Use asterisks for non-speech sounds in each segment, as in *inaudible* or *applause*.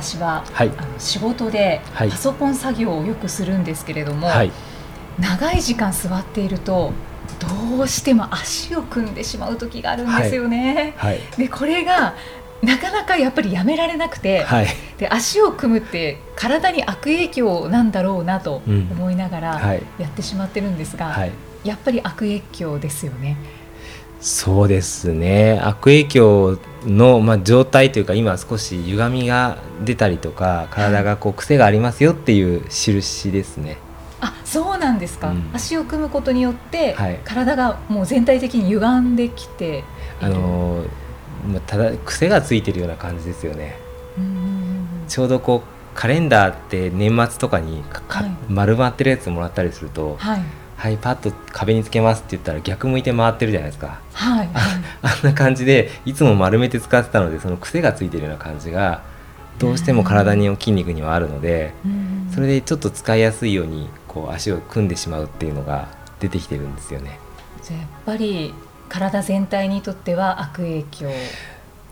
私は、はい、あの仕事でパソコン作業をよくするんですけれども、はい、長い時間座っているとどうしても足を組んでしまう時があるんですよね。でこれがなかなかやっぱりやめられなくて、はい、で足を組むって体に悪影響なんだろうなと思いながらやってしまってるんですが、はい、やっぱり悪影響ですよね。そうですね。悪影響の、まあ、状態というか今少し歪みが出たりとか体がこう癖がありますよっていう印ですね。あそうなんですか、うん、足を組むことによって、はい、体がもう全体的に歪んできてあのまあ、ただ癖がついてるような感じですよね。ちょうどこうカレンダーって年末とかにか、はい、丸まってるやつもらったりすると、はい、はい、パッと壁につけますって言ったら逆向いて回ってるじゃないですか、はい、あ *laughs* んな感じでいつも丸めて使ってたのでその癖がついてるような感じがどうしても体に筋肉にはあるので、それでちょっと使いやすいようにこう足を組んでしまうっていうのが出てきてるんですよね。じゃやっぱり体全体にとっては悪影響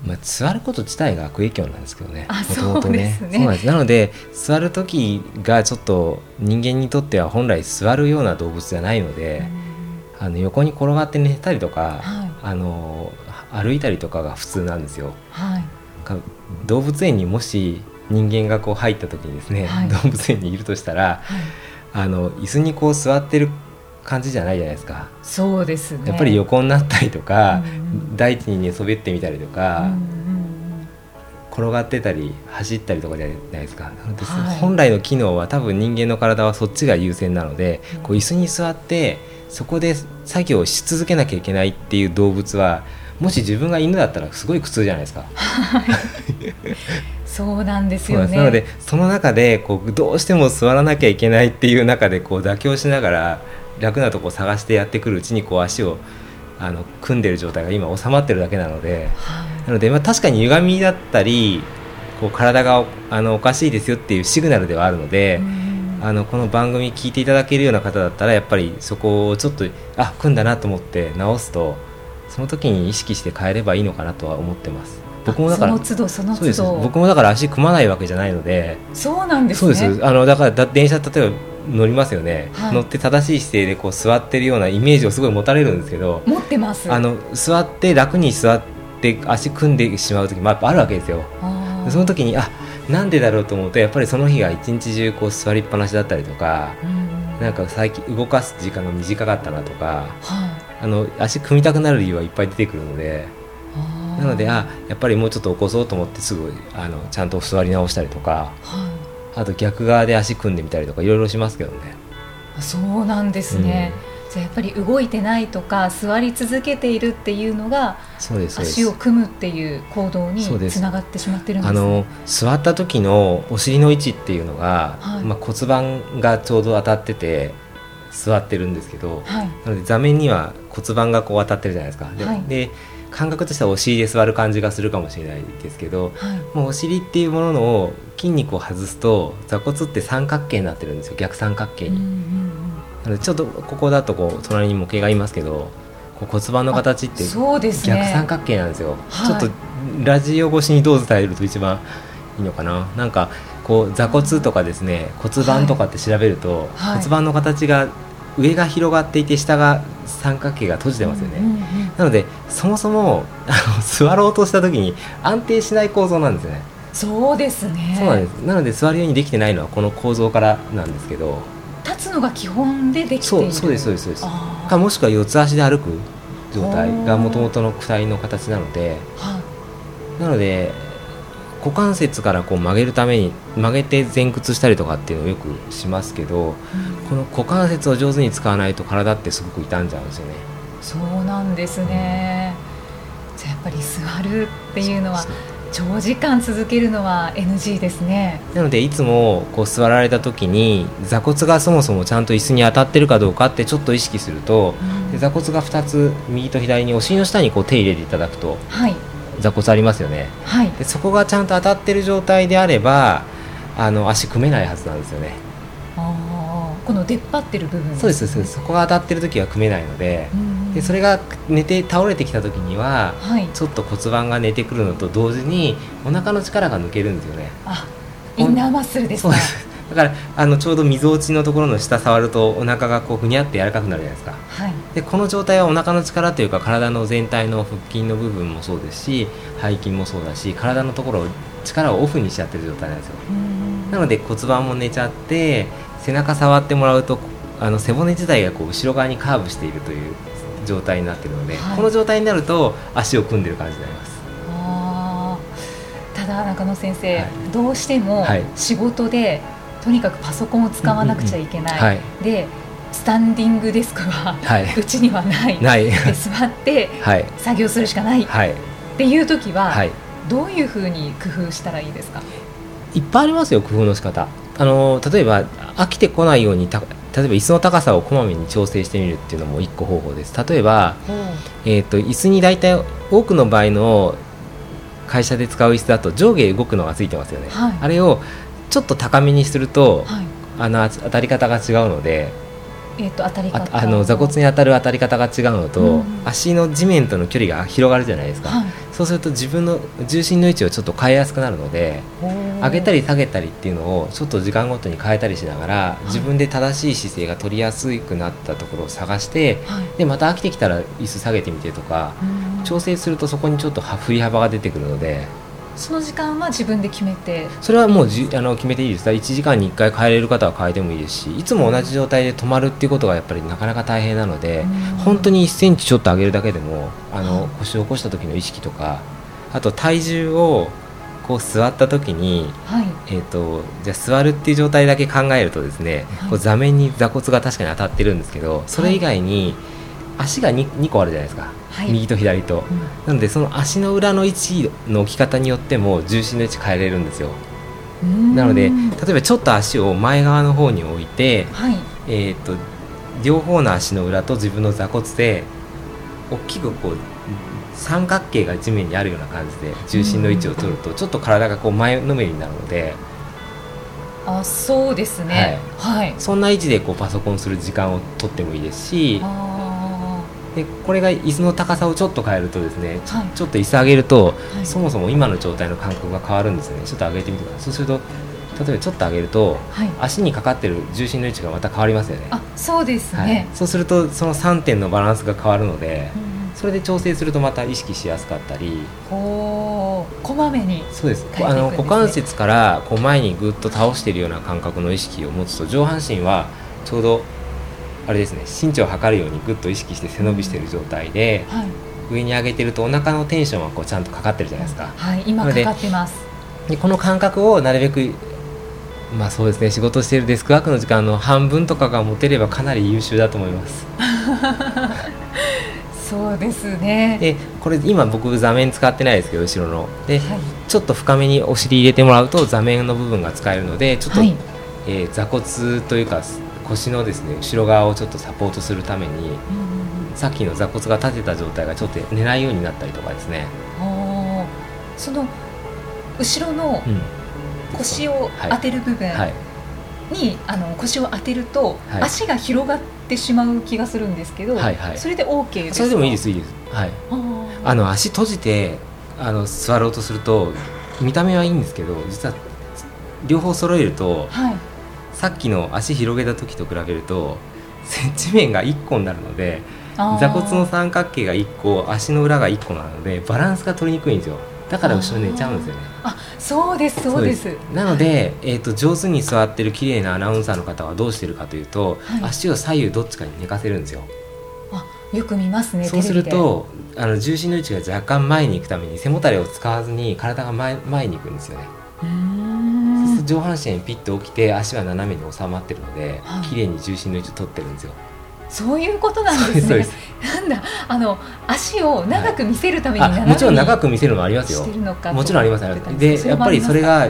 まあ、座ること自体が悪影響なんですけどね。もともとね。そうなんです。なので座る時がちょっと人間にとっては本来座るような動物じゃないので、あの横に転がって寝たりとか、はい、あの歩いたりとかが普通なんですよ。はい、動物園にもし人間がこう入った時にですね、はい、動物園にいるとしたら、あの椅子にこう座ってる感じじゃないじゃないですか。そうですね。やっぱり横になったりとか、うん、大地に寝そべってみたりとか、うん、転がってたり走ったりとかじゃないですか、はい、本来の機能は多分人間の体はそっちが優先なので、うん、こう椅子に座ってそこで作業をし続けなきゃいけないっていう動物はもし自分が犬だったらすごい苦痛じゃないですか。そうなんですよね。なのでその中でこうどうしても座らなきゃいけないっていう中でこう妥協しながら楽なとこを探してやってくるうちにこう足をあの組んでる状態が今収まってるだけなので、はい、なので、まあ、確かに歪みだったりこう体があのおかしいですよっていうシグナルではあるので。あのこの番組聞いていただけるような方だったらやっぱりそこをちょっとあ組んだなと思って直すとその時に意識して変えればいいのかなとは思ってます。僕もだから僕もだから足組まないわけじゃないので。そうなんです、ね、そうです。あのだから電車例えば乗りますよね、はい、乗って正しい姿勢でこう座ってるようなイメージをすごい持たれるんですけど持ってます。あの座って楽に座って足組んでしまう時もやっぱあるわけですよ。その時にあなんでだろうと思うとやっぱりその日が一日中こう座りっぱなしだったりとか、うん、なんか最近動かす時間が短かったなとか、はい、あの足組みたくなる理由はいっぱい出てくるのでなのであやっぱりもうちょっと起こそうと思ってすぐあのちゃんと座り直したりとか、はいあと逆側で足組んでみたりとかいろいろしますけどね。そうなんですね、うん、じゃやっぱり動いてないとか座り続けているっていうのが足を組むっていう行動につながってしまってるんです、ね、あの座った時のお尻の位置っていうのが、はい、まあ、骨盤がちょうど当たってて座ってるんですけど、はい、なので座面には骨盤がこう当たってるじゃないですか。で、はい。で感覚としてはお尻で座る感じがするかもしれないですけど、はい、もうお尻っていうものの筋肉を外すと座骨って三角形になってるんですよ。逆三角形に。なのでちょっとここだとこう隣に模型がいますけどこう骨盤の形って逆三角形なんですよ。すね、ちょっとラジオ越しにどう伝えると一番いいのかな。なんかこう座骨とかですね骨盤とかって調べると、はい、骨盤の形が上が広がっていて下が三角形が閉じてますよね、うんうんうん、なのでそもそもあの座ろうとした時に安定しない構造なんですね。そうですね。そうなんです。なので座るようにできてないのはこの構造からなんですけど。立つのが基本でできている。そうですそうですそうです。かもしくは四つ足で歩く状態がもともとの躯の形なので、はい、なので股関節からこう曲げるために曲げて前屈したりとかっていうのをよくしますけど、うん、この股関節を上手に使わないと体ってすごく傷んじゃうんですよね。そうなんですね、うん、じゃやっぱり座るっていうのは長時間続けるのは NG ですね。なのでいつもこう座られた時に座骨がそもそもちゃんと椅子に当たってるかどうかってちょっと意識すると、うん、座骨が2つ右と左にお尻の下にこう手入れていただくと、はい、座骨ありますよね、はい、でそこがちゃんと当たってる状態であればあの足組めないはずなんですよね。あこの出っ張ってる部分、ね、そうですそこが当たってる時は組めないのでうん、でそれが寝て倒れてきた時には、はい、ちょっと骨盤が寝てくるのと同時にお腹の力が抜けるんですよね。あインナーマッスルですか？だからあのちょうどみぞおちのところの下触るとお腹がこうふにゃって柔らかくなるじゃないですか、はい、でこの状態はお腹の力というか体の全体の腹筋の部分もそうですし背筋もそうだし体のところを力をオフにしちゃってる状態なんですよ。なので骨盤も寝ちゃって背中触ってもらうとあの背骨自体がこう後ろ側にカーブしているという状態になっているので、はい、この状態になると足を組んでる感じになります。ただ中野先生、はい、どうしても仕事でとにかくパソコンを使わなくちゃいけない、はい、でスタンディングデスクはうちにはない、ない、で座って作業するしかない、はい、っていう時は、はい、どういうふうに工夫したらいいですか？いっぱいありますよ工夫の仕方。あの例えば飽きてこないようにた例えば椅子の高さをこまめに調整してみるっていうのも一個方法です。例えば、えーと、椅子に大体多くの場合の会社で使う椅子だと上下動くのがついてますよね、はい、あれをちょっと高めにすると、はい、あの当たり方が違うので、えーと、当たり方。あの座骨に当たる当たり方が違うのと、うん、足の地面との距離が広がるじゃないですか、はい、そうすると自分の重心の位置をちょっと変えやすくなるので上げたり下げたりっていうのをちょっと時間ごとに変えたりしながら、はい、自分で正しい姿勢が取りやすくなったところを探して、でまた飽きてきたら椅子下げてみてとか、調整するとそこにちょっと振り幅が出てくるので。その時間は自分で決めて。それはもうじあの決めていいです。1時間に1回変えれる方は変えてもいいですしいつも同じ状態で止まるっていうことがやっぱりなかなか大変なので本当に1センチちょっと上げるだけでもあの腰を起こした時の意識とかあと体重をこう座った時に、はい、えーと、じゃあ座るっていう状態だけ考えるとですね、はい、こう座面に座骨が確かに当たってるんですけどそれ以外に足が 2, 2個あるじゃないですか。はい、右と左と、うん、なのでその足の裏の位置の置き方によっても重心の位置変えれるんですよ。なので例えばちょっと足を前側の方に置いて、はい、えーと、両方の足の裏と自分の座骨で大きくこう三角形が地面にあるような感じで重心の位置を取るとちょっと体がこう前のめりになるので。あそうですね、はい、はい、そんな位置でこうパソコンする時間を取ってもいいですしでこれが椅子の高さをちょっと変えるとですね、はい、ちょっと椅子上げると、はい、そもそも今の状態の感覚が変わるんですよね。ちょっと上げてみてください。そうすると例えばちょっと上げると、はい、足にかかってる重心の位置がまた変わりますよね。あそうですね、そうするとその3点のバランスが変わるので、うん、それで調整するとまた意識しやすかったり。こまめに。そうです、ね、あの股関節からこう前にぐっと倒しているような感覚の意識を持つと上半身はちょうどあれですね身長を測るようにぐっと意識して背伸びしている状態で、はい、上に上げてるとお腹のテンションはこうちゃんとかかってるじゃないですか。はい、今かかってます。でこの感覚をなるべくまあそうですね仕事しているデスクワークの時間の半分とかが持てればかなり優秀だと思います。*laughs* そうですね。でこれ今僕座面使ってないですけど後ろの。で、はい、ちょっと深めにお尻入れてもらうと座面の部分が使えるのでちょっと、はい、えー、座骨というか腰のですね後ろ側をちょっとサポートするために、うん、さっきの座骨が立てた状態がちょっと寝ないようになったりとかですね。その後ろの腰を当てる部分に、はい。あの腰を当てると、はい、足が広がってしまう気がするんですけど、はいはい、それで OK ですそれでもいいですいいです。はい。あの足閉じてあの座ろうとすると見た目はいいんですけど実は両方揃えると、はい、さっきの足広げた時と比べると接地面が1個になるので座骨の三角形が1個足の裏が1個なのでバランスが取りにくいんですよ。だから後ろ寝ちゃうんですよね。あそうですそうです。なので、えーと、上手に座ってる綺麗なアナウンサーの方はどうしてるかというと、はい、足を左右どっちかに寝かせるんですよ。あよく見ますねそうするとあの重心の位置が若干前に行くために背もたれを使わずに体が前前に行くんですよね上半身ピッと起きて足は斜めに収まってるので、はい、綺麗に重心の位置を取ってるんですよ。そういうことなんですね。なんだあの足を長く見せるために、はい、もちろん長く見せるのもありますよ。もちろんありますでやっぱりそれが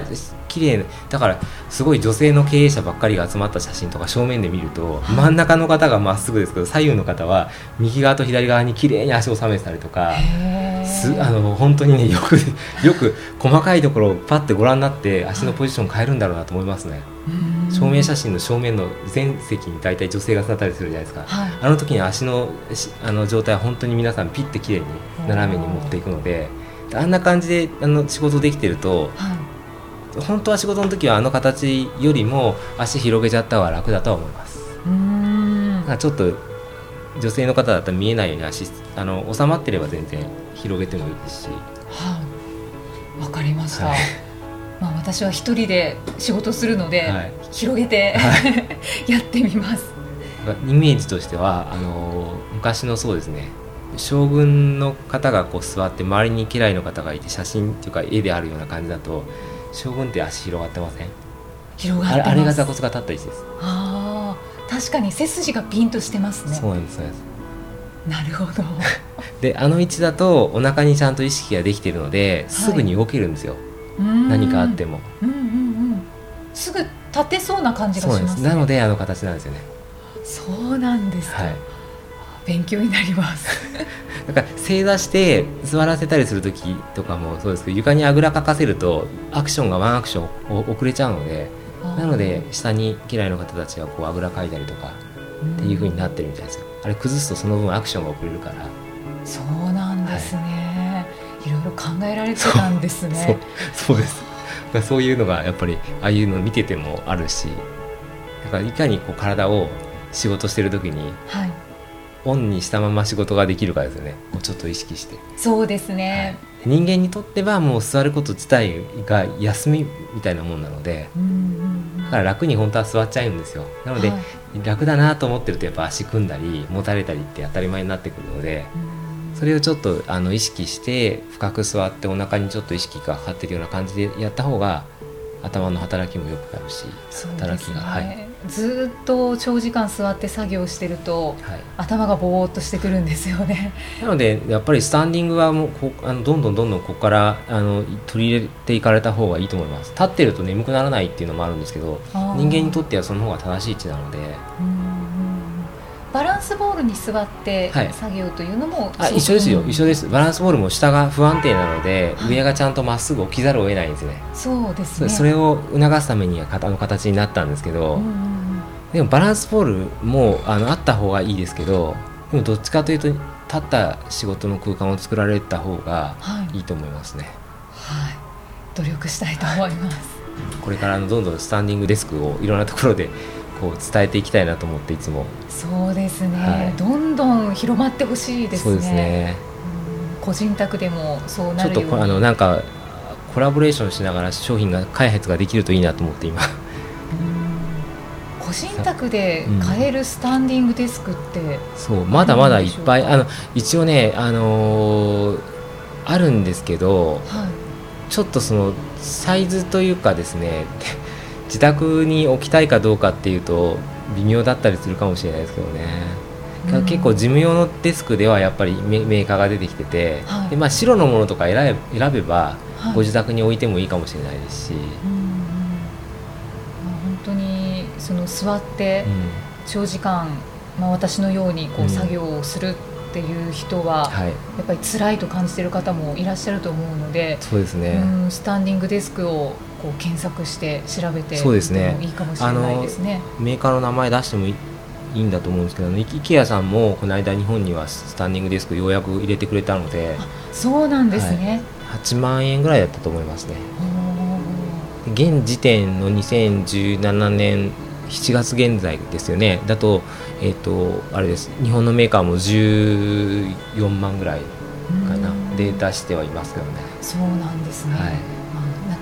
綺麗だからすごい女性の経営者ばっかりが集まった写真とか正面で見ると、はい、真ん中の方がまっすぐですけど左右の方は右側と左側に綺麗に足を収めてたりとかすあの本当にねよくよく細かいところをパッてご覧になって足のポジション変えるんだろうなと思いますね。証明写真の正面の全席に大体女性が座ったりするじゃないですか、はい、あの時に足のあの状態は本当に皆さんピッて綺麗に斜めに持っていくのであんな感じであの仕事できてると、はい、本当は仕事の時はあの形よりも足広げちゃった方が楽だとは思います。うん。ちょっと女性の方だったら見えないように足あの収まってれば全然広げてもいいですし。はい。わかりました、はい。まあ、私は一人で仕事するので、はい、広げて、はい、*laughs* やってみます。イメージとしてはあの昔のそうですね。将軍の方がこう座って周りに家来の方がいて写真っていうか絵であるような感じだと将軍って足広がってません？広がってあれが座骨が立った位置です。ああ確かに背筋がピンとしてますね。そうなんですそうです。なるほど。*laughs* であの位置だとお腹にちゃんと意識ができているので、すぐに動けるんですよ、何かあっても、うんうんうん、すぐ立てそうな感じがします、ね、なのであの形なんですよね。そうなんですか、はい、勉強になります。*laughs* だから正座して座らせたりする時とかもそうですけど床にあぐらかかせるとアクションがワンアクション遅れちゃうのでなので下に嫌いの方たちがこうあぐらかいたりとかっていうふうになってるみたいですよ。あれ崩すとその分アクションが遅れるから。そうなんですね、はい、いろいろ考えられてたんですね。そうです。そういうのがやっぱりああいうのを見ててもあるしだからいかにこう体を仕事してる時に、はい、オンにしたまま仕事ができるかですよね。ちょっと意識して。そうですね、はい、人間にとってはもう座ること自体が休みみたいなもんなので、だから楽に本当は座っちゃうんですよ。なので、はい、楽だなと思ってるとやっぱ足組んだりもたれたりって当たり前になってくるので、それをちょっとあの意識して深く座ってお腹にちょっと意識がかかってるような感じでやった方が頭の働きも良くなるし、働きが、はい、ずっと長時間座って作業してると、はい、頭がぼーっとしてくるんですよね。なのでやっぱりスタンディングはもうこあのどんどんどんどんここからあの取り入れていかれた方がいいと思います。立ってると眠くならないっていうのもあるんですけど人間にとってはその方が正しい位置なので。バランスボールに座って作業というのも、はい、あ一緒ですよ。一緒です。バランスボールも下が不安定なので、はい、上がちゃんとまっすぐ置きざるを得ないんですね。そうですね。それを促すためにはあの形になったんですけど、うんうんでもバランスボールもあのあった方がいいですけどでもどっちかというと立った仕事の空間を作られた方がい。いと思いますね。はい、はい、努力したいと思います。これからのどんどんスタンディングデスクをいろんなところでこう伝えていきたいなと思っていつも。そうですね、はい、どんどん広まってほしいですね。そうですね。個人宅でもそうなるちょっとあのなんかコラボレーションしながら商品が開発ができるといいなと思って今。個人宅で買えるスタンディングデスクって、う。ん、そうまだまだいっぱいあの一応ね、あのー、あるんですけど、はい、ちょっとそのサイズというかですね自宅に置きたいかどうかっていうと微妙だったりするかもしれないですけどね、うん、結構事務用のデスクではやっぱりメーカーが出てきてて、はい、でまあ、白のものとか選べば、ご自宅に置いてもいいかもしれないですし。うんその座って長時間、まあ、私のようにこう作業をするっていう人は、やっぱり辛いと感じている方もいらっしゃると思うのでそうですね、うん、スタンディングデスクをこう検索して調べてそうですね。いいかもしれないですね。メーカーの名前出してもいいんだと思うんですけど IKEA さんもこの間日本にはスタンディングデスクようやく入れてくれたのでそうなんですね、はい、8万円ぐらいだったと思いますね。現時点の2017年7月現在ですよね。だと,、えーと、あれです。日本のメーカーも14万ぐらいかな。で出してはいますけどね。そうなんですね、はい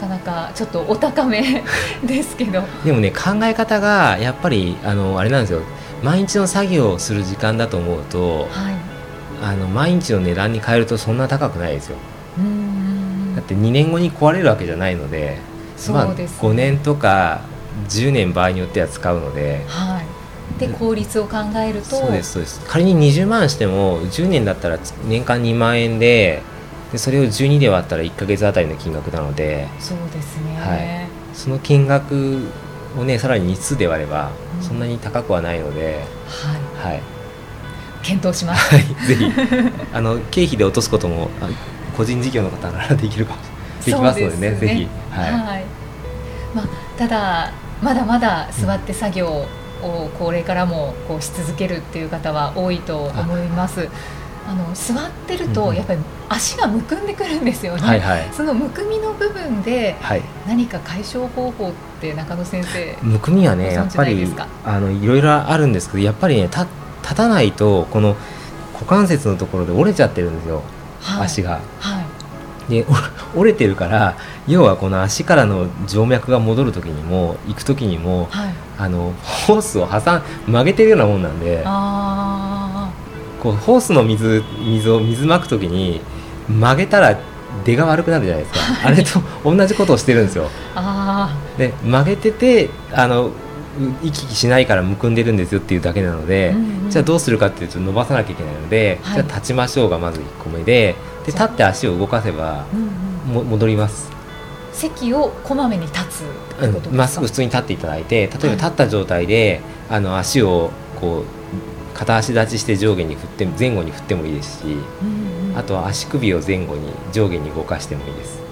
かなかちょっとお高め *laughs* ですけど。でもね考え方がやっぱりあのあれなんですよ。毎日の作業をする時間だと思うと、はい、あの毎日の値段に変えるとそんな高くないですよ。だって2年後に壊れるわけじゃないのでまあ、5年とか10年場合によっては使うので、はい、で効率を考えると。そうですそうです。仮に20万しても10年だったら年間2万円ででそれを12で割ったら1か月あたりの金額なのでそうですね、はい、その金額をねさらに日数で割ればそんなに高くはないので、うん、はい、はい、検討します、はい、ぜひあの経費で落とすことも個人事業の方ならできるかも。できますのでね、ね、ぜひ、はい、はい、まあ、ただまだまだ座って作業をこれからもこうし続けるっていう方は多いと思います。あ。の座ってるとやっぱり足がむくんでくるんですよね、はいはい、そのむくみの部分で何か解消方法って中野先生むくみはねやっぱりあのいろいろあるんですけどやっぱりね立立たないとこの股関節のところで折れちゃってるんですよ、はい、足が。はい。で *laughs* 折れてるから要はこの足からの静脈が戻る時にも行く時にも、はい、あのホースを挟ん曲げてるようなもんなんで。あこうホースの水水を水まく時に曲げたら出が悪くなるじゃないですか、はい、あれと同じことをしてるんですよ。で曲げててあの行き来しないからむくんでるんですよっていうだけなので、うんうん、じゃあどうするかっていうと伸ばさなきゃいけないので、はい、じゃあ立ちましょうがまず1個目でで立って足を動かせば、うんうん、戻ります。席をこまめに立つま、っすぐ普通に立っていただいて例えば立った状態で、はい、あの足をこう片足立ちして上下に振って前後に振ってもいいですし、うんうん、あとは足首を前後に上下に動かしてもいいです。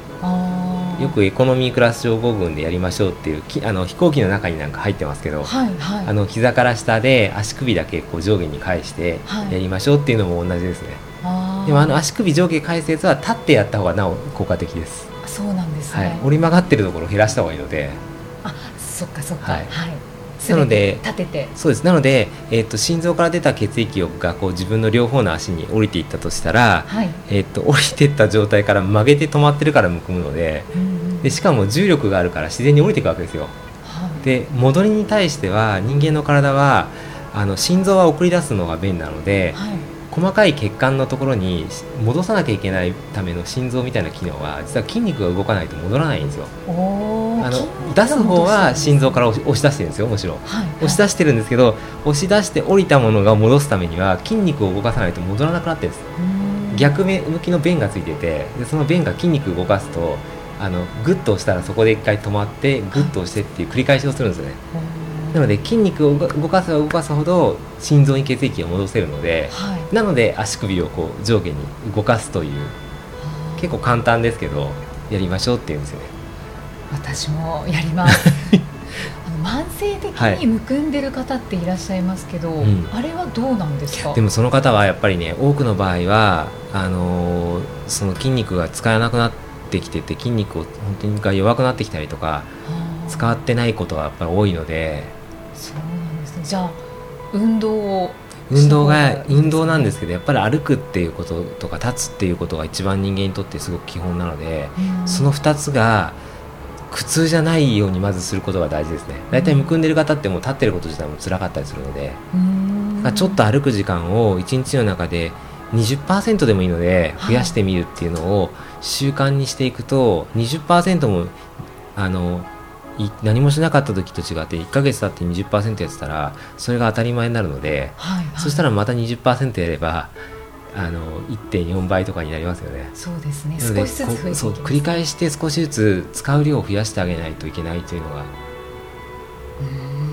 よくエコノミークラス症候群でやりましょうっていうあの飛行機の中になんか入ってますけど、はいはい、あの膝から下で足首だけこう上下に返してやりましょうっていうのも同じですね、はい、でもあの足首上下返すやつは立ってやった方がなお効果的です。そうなんですね、はい、折り曲がってるところを減らした方がいいので。あそっかそっか。はい、はいなので立てて。そうです。なので、えーと、心臓から出た血液がこう自分の両方の足に降りていったとしたら、はい、えーと、降りていった状態から曲げて止まってるからむくむのでうんうん、でしかも重力があるから自然に降りていくわけですよ。はい、で戻りに対しては人間の体はあの心臓は送り出すのが便なので、はい。細かい血管のところに戻さなきゃいけないための心臓みたいな機能は実は筋肉が動かないと戻らないんですよ。あの出す方は心臓から押し出してるんですよもちろん、はい。はい、押し出してるんですけど押し出して降りたものが戻すためには筋肉を動かさないと戻らなくなってるんです。逆向きの弁がついててでその弁が筋肉を動かすとあのグッと押したらそこで一回止まってグッと押してっていう繰り返しをするんですよね。なので筋肉を動かせば動かすほど心臓に血液を戻せるので、はい、なので足首をこう上下に動かすという結構簡単ですけどやりましょうっていうんですよね私もやります。*laughs* あの慢性的にむくんでる方っていらっしゃいますけど、はいうん、あれはどうなんですか？でもその方はやっぱりね多くの場合はあのー、その筋肉が使えなくなってきてて筋肉を本当にが弱くなってきたりとか使ってないことがやっぱり多いので。そうなんですね。じゃあ運動を運動が運動なんですけどやっぱり歩くっていうこととか立つっていうことが一番人間にとってすごく基本なので、その2つが苦痛じゃないようにまずすることが大事ですね。大体むくんでる方ってもう立ってること自体も辛かったりするので、ちょっと歩く時間を1日の中で20%でもいいので増やしてみるっていうのを習慣にしていくと20%もあの何もしなかった時と違って1か月経って20%やってたらそれが当たり前になるので、はいはい、そしたらまた20%やればあの1.4倍とかになりますよね。そうですね。少しずつ増えて繰り返して少しずつ使う量を増やしてあげないといけないというのが。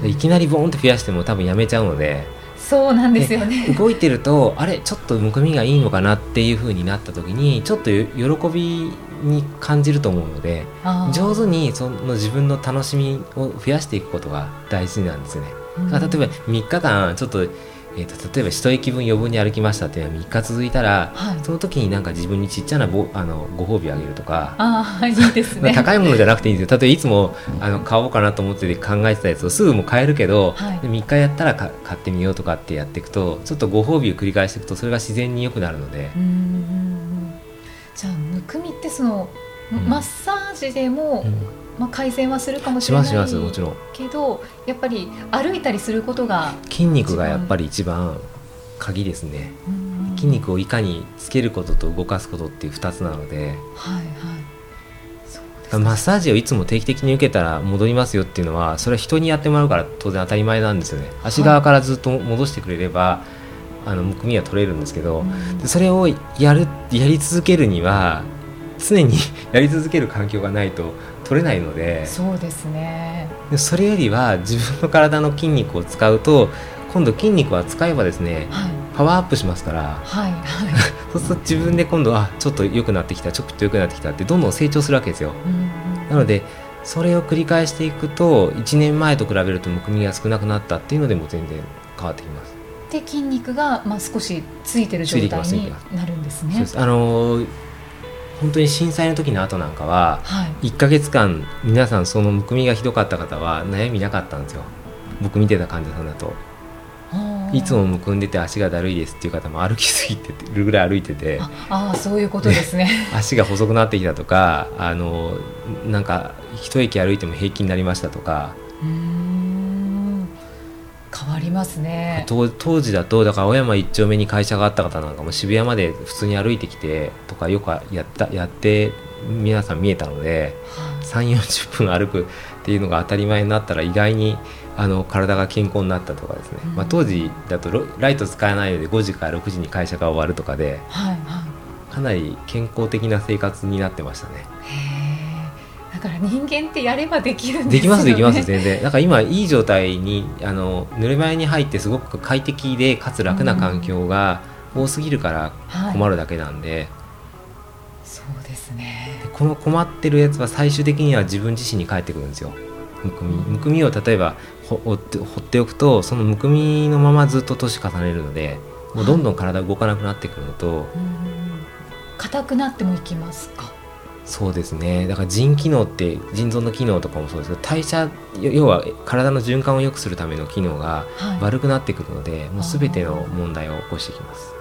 いきなりボーンと増やしても多分やめちゃうので。そうなんですよね。動いてるとあれちょっとむくみがいいのかなっていうふうになった時にちょっと喜びに感じると思うので上手にその自分の楽しみを増やしていくことが大事なんですよね。うん、例えば3日間ちょっとえーと、例えば一息分余分に歩きましたっていうのは3日続いたら、はい、その時になんか自分にちっちゃなぼあのご褒美あげるとか。あいいですね。*laughs* 高いものじゃなくていいんですよ。例えばいつもあの買おうかなと思って考えてたやつをすぐも買えるけど、はい、3日やったら買ってみようとかってやっていくとちょっとご褒美を繰り返していくとそれが自然に良くなるので。じゃあむくみってその、うん、マッサージでも、うんまあ、改善はするかもしれないけどやっぱり歩いたりすることが筋肉がやっぱり一番鍵ですね。筋肉をいかにつけることと動かすことっていう2つなので。はいはい。マッサージをいつも定期的に受けたら戻りますよっていうのはそれは人にやってもらうから当然当たり前なんですよね。足側からずっと戻してくれれば、あのむくみは取れるんですけど、それをやるやり続けるには常に *laughs* やり続ける環境がないと取れないので。そうですね。それよりは自分の体の筋肉を使うと今度筋肉は使えばですね、はい、パワーアップしますから、はいはい、*laughs* そうすると自分で今度あちょっと良くなってきたちょっと良くなってきたってどんどん成長するわけですよ。なのでそれを繰り返していくと1年前と比べるとむくみが少なくなったっていうのでも全然変わってきます。で筋肉がまあ少しついてる状態になるんですね。あの本当に震災の時の後なんかは、はい、1か月間皆さんそのむくみがひどかった方は悩みなかったんですよ。僕見てた患者さんだと。いつもむくんでて足がだるいですっていう方も歩きすぎてるぐらい歩いててああそういうことですね。足が細くなってきたとかあのなんか一駅歩いても平気になりましたとか変わりますね。当時だとだから青山一丁目に会社があった方なんかも渋谷まで普通に歩いてきてとかよくやったやって皆さん見えたので、は3 4 0分歩くっていうのが当たり前になったら意外にあの体が健康になったとかですね、うん、まあ、当時だとライト使えないので5時から6時に会社が終わるとかで、はいはい、かなり健康的な生活になってましたね。だから人間ってやればできるんです、ね、できますできます全然。だから今いい状態にあのぬるま湯に入ってすごく快適でかつ楽な環境が多すぎるから困るだけなんで、はい、そうですね。この困ってるやつは最終的には自分自身に返ってくるんですよ。むくみむくみを例えば放って放っておくとそのむくみのままずっと年重ねるのでもうどんどん体動かなくなってくるのと硬、はい、くなってもいきますか？そうですねだから腎機能って腎臓の機能とかもそうですけど代謝要は体の循環を良くするための機能が悪くなってくるので、はい、もう全ての問題を起こしてきます。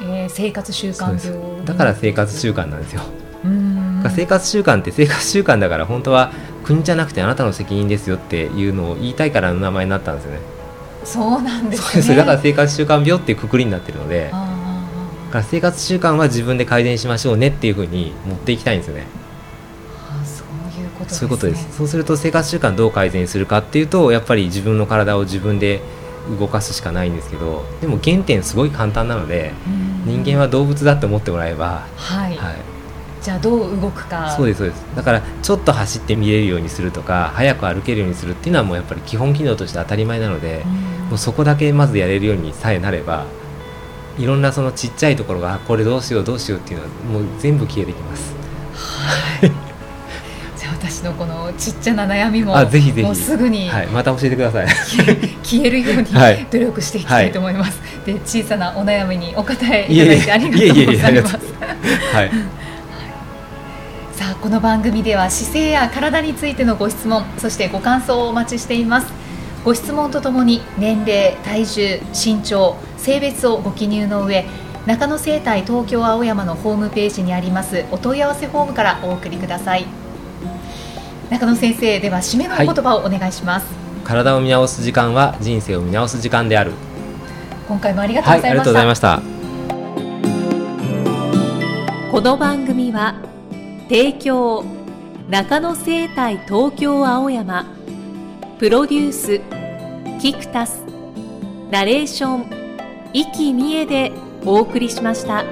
えー、生活習慣病だから生活習慣なんですよ。生活習慣って生活習慣だから本当は国じゃなくてあなたの責任ですよっていうのを言いたいからの名前になったんですよね。そうなんですね。だから生活習慣病っていうくくりになってるので。から生活習慣は自分で改善しましょうねっていうふうに持っていきたいんですよね。あそういうことです、ね、そういうことです。そうすると生活習慣どう改善するかっていうとやっぱり自分の体を自分で動かすしかないんですけどでも原点すごい簡単なので人間は動物だって思ってもらえば、はい、はい、じゃあどう動くか。そうですそうです。だからちょっと走って見れるようにするとか早く歩けるようにするっていうのはもうやっぱり基本機能として当たり前なのでもうそこだけまずやれるようにさえなればいろんなそのちっちゃいところがこれどうしようどうしようっていうのはもう全部消えてきます。はい。じゃあ私のこのちっちゃな悩みもあぜひぜひ。もうすぐに、はい、また教えてください。消え *laughs* るように努力していきたいと思います、はい、で小さなお悩みにお答えいただいてありがとうございます。はい。さあこの番組では姿勢や体についてのご質問そしてご感想をお待ちしていますご質問とともに年齢体重身長性別をご記入の上中野生態東京青山のホームページにありますお問い合わせフォームからお送りください。中野先生では締めの言葉をお願いします、はい、体を見直す時間は人生を見直す時間である。今回もありがとうございました、はい、ありがとうございました。この番組は提供中野生態東京青山プロデュースキクタスナレーション生きみえでお送りしました。